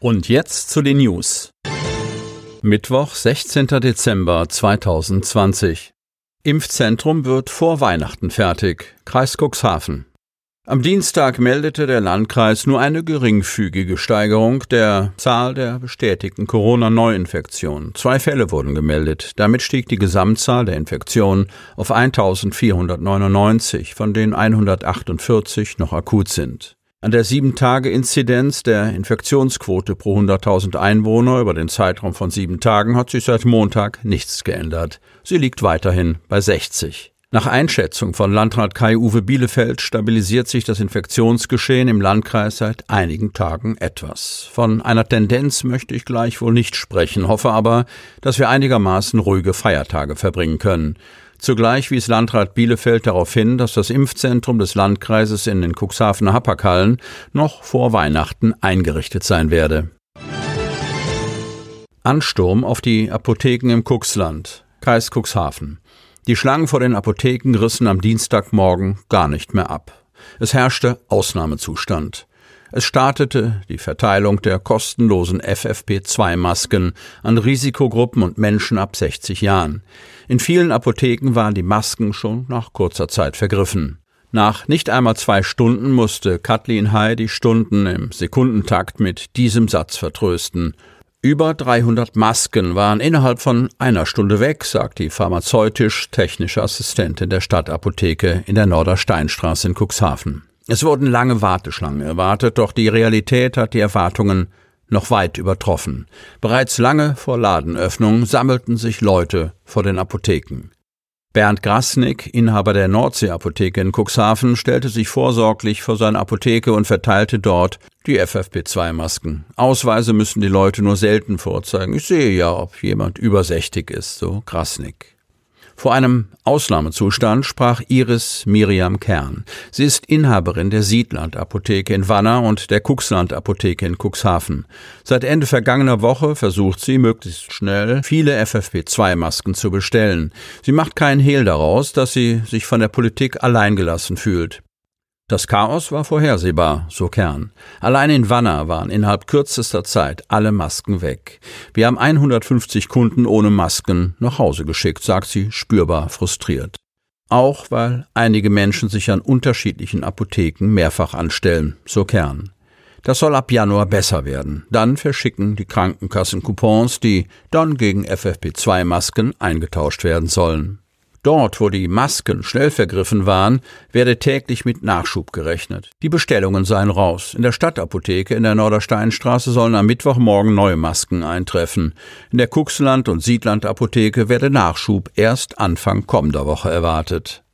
Und jetzt zu den News. Mittwoch, 16. Dezember 2020. Impfzentrum wird vor Weihnachten fertig. Kreis Cuxhaven. Am Dienstag meldete der Landkreis nur eine geringfügige Steigerung der Zahl der bestätigten Corona-Neuinfektionen. Zwei Fälle wurden gemeldet. Damit stieg die Gesamtzahl der Infektionen auf 1499, von denen 148 noch akut sind. An der 7-Tage-Inzidenz der Infektionsquote pro 100.000 Einwohner über den Zeitraum von sieben Tagen hat sich seit Montag nichts geändert. Sie liegt weiterhin bei 60. Nach Einschätzung von Landrat Kai-Uwe Bielefeld stabilisiert sich das Infektionsgeschehen im Landkreis seit einigen Tagen etwas. Von einer Tendenz möchte ich gleich wohl nicht sprechen, hoffe aber, dass wir einigermaßen ruhige Feiertage verbringen können. Zugleich wies Landrat Bielefeld darauf hin, dass das Impfzentrum des Landkreises in den Cuxhavener Happerkallen noch vor Weihnachten eingerichtet sein werde. Ansturm auf die Apotheken im Cuxland, Kreis Cuxhaven. Die Schlangen vor den Apotheken rissen am Dienstagmorgen gar nicht mehr ab. Es herrschte Ausnahmezustand. Es startete die Verteilung der kostenlosen FFP2-Masken an Risikogruppen und Menschen ab 60 Jahren. In vielen Apotheken waren die Masken schon nach kurzer Zeit vergriffen. Nach nicht einmal zwei Stunden musste Kathleen Hay die Stunden im Sekundentakt mit diesem Satz vertrösten. Über 300 Masken waren innerhalb von einer Stunde weg, sagt die pharmazeutisch-technische Assistentin der Stadtapotheke in der Nordersteinstraße in Cuxhaven. Es wurden lange Warteschlangen erwartet, doch die Realität hat die Erwartungen noch weit übertroffen. Bereits lange vor Ladenöffnung sammelten sich Leute vor den Apotheken. Bernd Grasnick, Inhaber der Nordsee-Apotheke in Cuxhaven, stellte sich vorsorglich vor seine Apotheke und verteilte dort die FFP2-Masken. Ausweise müssen die Leute nur selten vorzeigen. Ich sehe ja, ob jemand übersächtig ist, so Grasnick. Vor einem Ausnahmezustand sprach Iris Miriam Kern. Sie ist Inhaberin der Siedland Apotheke in Wanner und der Cuxland Apotheke in Cuxhaven. Seit Ende vergangener Woche versucht sie möglichst schnell viele FFP2-Masken zu bestellen. Sie macht keinen Hehl daraus, dass sie sich von der Politik alleingelassen fühlt. Das Chaos war vorhersehbar, so Kern. Allein in Wanner waren innerhalb kürzester Zeit alle Masken weg. Wir haben 150 Kunden ohne Masken nach Hause geschickt, sagt sie spürbar frustriert. Auch weil einige Menschen sich an unterschiedlichen Apotheken mehrfach anstellen, so Kern. Das soll ab Januar besser werden. Dann verschicken die Krankenkassen Coupons, die dann gegen FFP2-Masken eingetauscht werden sollen. Dort, wo die Masken schnell vergriffen waren, werde täglich mit Nachschub gerechnet. Die Bestellungen seien raus. In der Stadtapotheke in der Nordersteinstraße sollen am Mittwochmorgen neue Masken eintreffen. In der Kuxland- und Siedland-Apotheke werde Nachschub erst Anfang kommender Woche erwartet.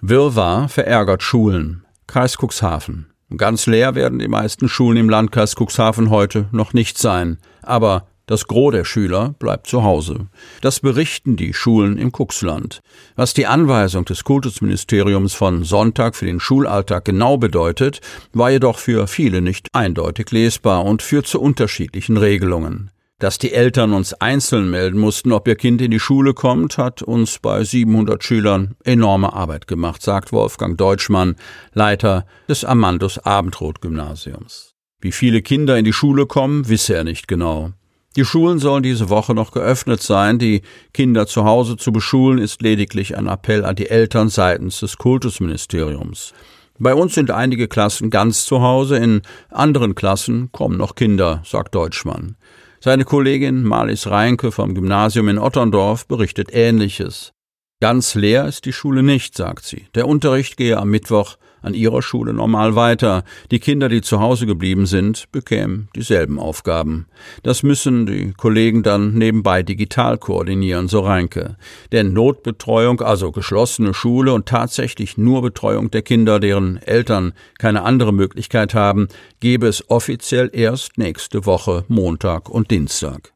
Wirrwarr verärgert Schulen. Kreis Cuxhaven. Ganz leer werden die meisten Schulen im Landkreis Cuxhaven heute noch nicht sein. Aber das Gros der Schüler bleibt zu Hause. Das berichten die Schulen im Kuxland. Was die Anweisung des Kultusministeriums von Sonntag für den Schulalltag genau bedeutet, war jedoch für viele nicht eindeutig lesbar und führt zu unterschiedlichen Regelungen. Dass die Eltern uns einzeln melden mussten, ob ihr Kind in die Schule kommt, hat uns bei 700 Schülern enorme Arbeit gemacht, sagt Wolfgang Deutschmann, Leiter des Amandus Abendrot Gymnasiums. Wie viele Kinder in die Schule kommen, wisse er nicht genau. Die Schulen sollen diese Woche noch geöffnet sein. Die Kinder zu Hause zu beschulen ist lediglich ein Appell an die Eltern seitens des Kultusministeriums. Bei uns sind einige Klassen ganz zu Hause, in anderen Klassen kommen noch Kinder, sagt Deutschmann. Seine Kollegin Marlies Reinke vom Gymnasium in Otterndorf berichtet Ähnliches. Ganz leer ist die Schule nicht, sagt sie. Der Unterricht gehe am Mittwoch an ihrer Schule normal weiter. Die Kinder, die zu Hause geblieben sind, bekämen dieselben Aufgaben. Das müssen die Kollegen dann nebenbei digital koordinieren, so Reinke. Denn Notbetreuung, also geschlossene Schule und tatsächlich nur Betreuung der Kinder, deren Eltern keine andere Möglichkeit haben, gebe es offiziell erst nächste Woche Montag und Dienstag.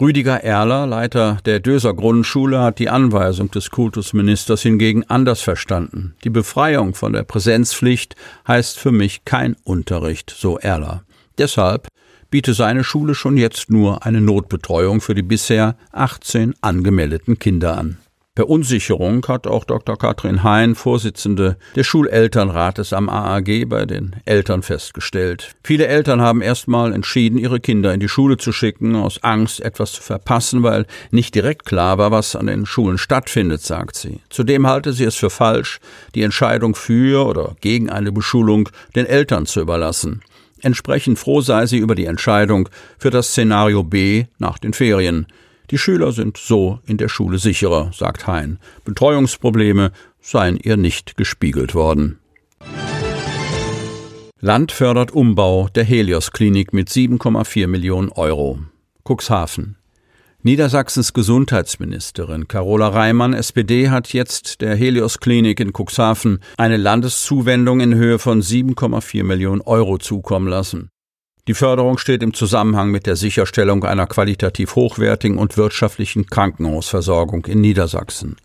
Rüdiger Erler, Leiter der Döser Grundschule, hat die Anweisung des Kultusministers hingegen anders verstanden. Die Befreiung von der Präsenzpflicht heißt für mich kein Unterricht, so Erler. Deshalb biete seine Schule schon jetzt nur eine Notbetreuung für die bisher 18 angemeldeten Kinder an. Verunsicherung hat auch Dr. Katrin Hein, Vorsitzende des Schulelternrates am AAG, bei den Eltern festgestellt. Viele Eltern haben erstmal entschieden, ihre Kinder in die Schule zu schicken, aus Angst, etwas zu verpassen, weil nicht direkt klar war, was an den Schulen stattfindet, sagt sie. Zudem halte sie es für falsch, die Entscheidung für oder gegen eine Beschulung den Eltern zu überlassen. Entsprechend froh sei sie über die Entscheidung für das Szenario B nach den Ferien. Die Schüler sind so in der Schule sicherer, sagt Hein. Betreuungsprobleme seien ihr nicht gespiegelt worden. Land fördert Umbau der Helios Klinik mit 7,4 Millionen Euro. Cuxhaven. Niedersachsens Gesundheitsministerin Carola Reimann, SPD, hat jetzt der Helios Klinik in Cuxhaven eine Landeszuwendung in Höhe von 7,4 Millionen Euro zukommen lassen. Die Förderung steht im Zusammenhang mit der Sicherstellung einer qualitativ hochwertigen und wirtschaftlichen Krankenhausversorgung in Niedersachsen.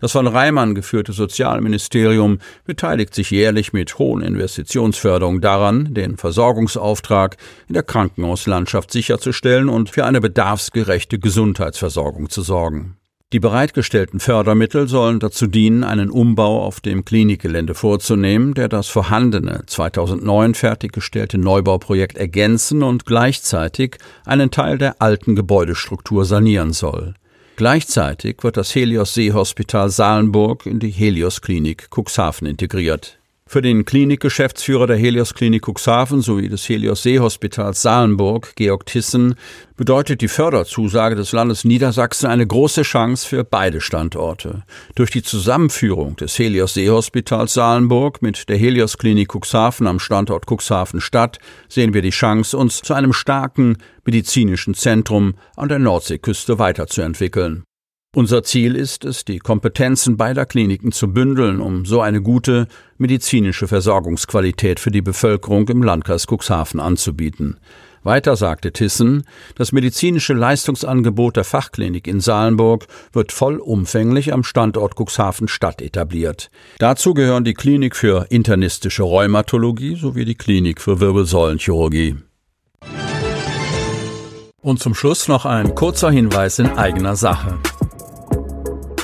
Das von Reimann geführte Sozialministerium beteiligt sich jährlich mit hohen Investitionsförderungen daran, den Versorgungsauftrag in der Krankenhauslandschaft sicherzustellen und für eine bedarfsgerechte Gesundheitsversorgung zu sorgen. Die bereitgestellten Fördermittel sollen dazu dienen, einen Umbau auf dem Klinikgelände vorzunehmen, der das vorhandene 2009 fertiggestellte Neubauprojekt ergänzen und gleichzeitig einen Teil der alten Gebäudestruktur sanieren soll. Gleichzeitig wird das Helios Seehospital Salenburg in die Helios Klinik Cuxhaven integriert. Für den Klinikgeschäftsführer der Helios Klinik Cuxhaven sowie des Helios Seehospitals Salenburg, Georg Tissen, bedeutet die Förderzusage des Landes Niedersachsen eine große Chance für beide Standorte. Durch die Zusammenführung des Helios Seehospitals Salenburg mit der Helios Klinik Cuxhaven am Standort Cuxhaven Stadt sehen wir die Chance, uns zu einem starken medizinischen Zentrum an der Nordseeküste weiterzuentwickeln. Unser Ziel ist es, die Kompetenzen beider Kliniken zu bündeln, um so eine gute medizinische Versorgungsqualität für die Bevölkerung im Landkreis Cuxhaven anzubieten. Weiter sagte Thyssen, das medizinische Leistungsangebot der Fachklinik in Salenburg wird vollumfänglich am Standort Cuxhaven Stadt etabliert. Dazu gehören die Klinik für internistische Rheumatologie sowie die Klinik für Wirbelsäulenchirurgie. Und zum Schluss noch ein kurzer Hinweis in eigener Sache.